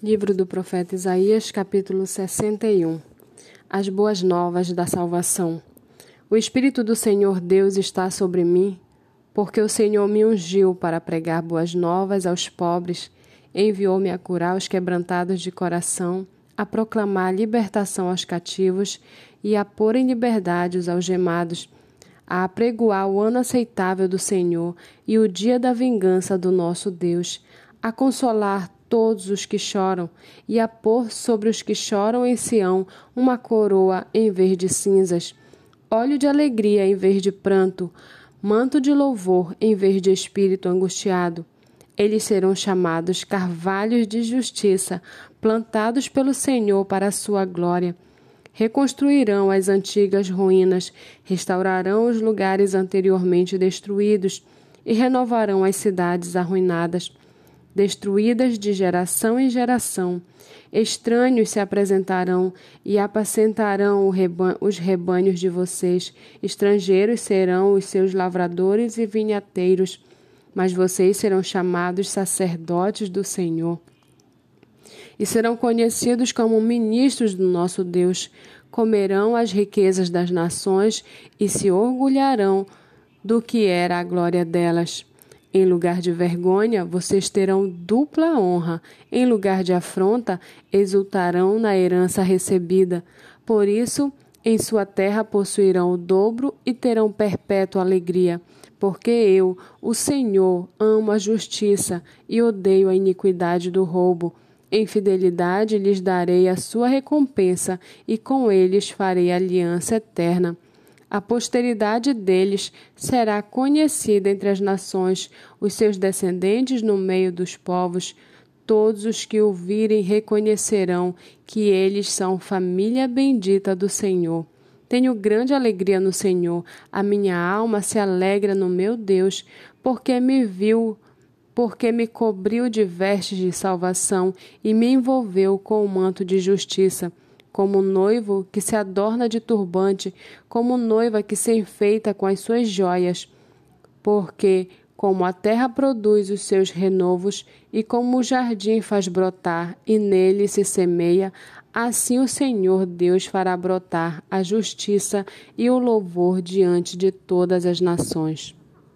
Livro do profeta Isaías, capítulo 61 As boas novas da salvação. O Espírito do Senhor Deus está sobre mim, porque o Senhor me ungiu para pregar boas novas aos pobres, enviou-me a curar os quebrantados de coração, a proclamar libertação aos cativos e a pôr em liberdade os algemados, a apregoar o ano aceitável do Senhor e o dia da vingança do nosso Deus, a consolar todos os que choram, e a pôr sobre os que choram em Sião uma coroa em vez de cinzas, óleo de alegria em vez de pranto, manto de louvor em vez de espírito angustiado. Eles serão chamados carvalhos de justiça, plantados pelo Senhor para a sua glória. Reconstruirão as antigas ruínas, restaurarão os lugares anteriormente destruídos e renovarão as cidades arruinadas destruídas de geração em geração. Estranhos se apresentarão e apacentarão os rebanhos de vocês. Estrangeiros serão os seus lavradores e vinhateiros, mas vocês serão chamados sacerdotes do Senhor. E serão conhecidos como ministros do nosso Deus. Comerão as riquezas das nações e se orgulharão do que era a glória delas. Em lugar de vergonha, vocês terão dupla honra. Em lugar de afronta, exultarão na herança recebida. Por isso, em sua terra possuirão o dobro e terão perpétua alegria. Porque eu, o Senhor, amo a justiça e odeio a iniquidade do roubo. Em fidelidade lhes darei a sua recompensa e com eles farei aliança eterna. A posteridade deles será conhecida entre as nações, os seus descendentes no meio dos povos. Todos os que o virem reconhecerão que eles são família bendita do Senhor. Tenho grande alegria no Senhor, a minha alma se alegra no meu Deus, porque me viu, porque me cobriu de vestes de salvação e me envolveu com o manto de justiça como noivo que se adorna de turbante, como noiva que se enfeita com as suas joias. Porque, como a terra produz os seus renovos, e como o jardim faz brotar, e nele se semeia, assim o Senhor Deus fará brotar a justiça e o louvor diante de todas as nações.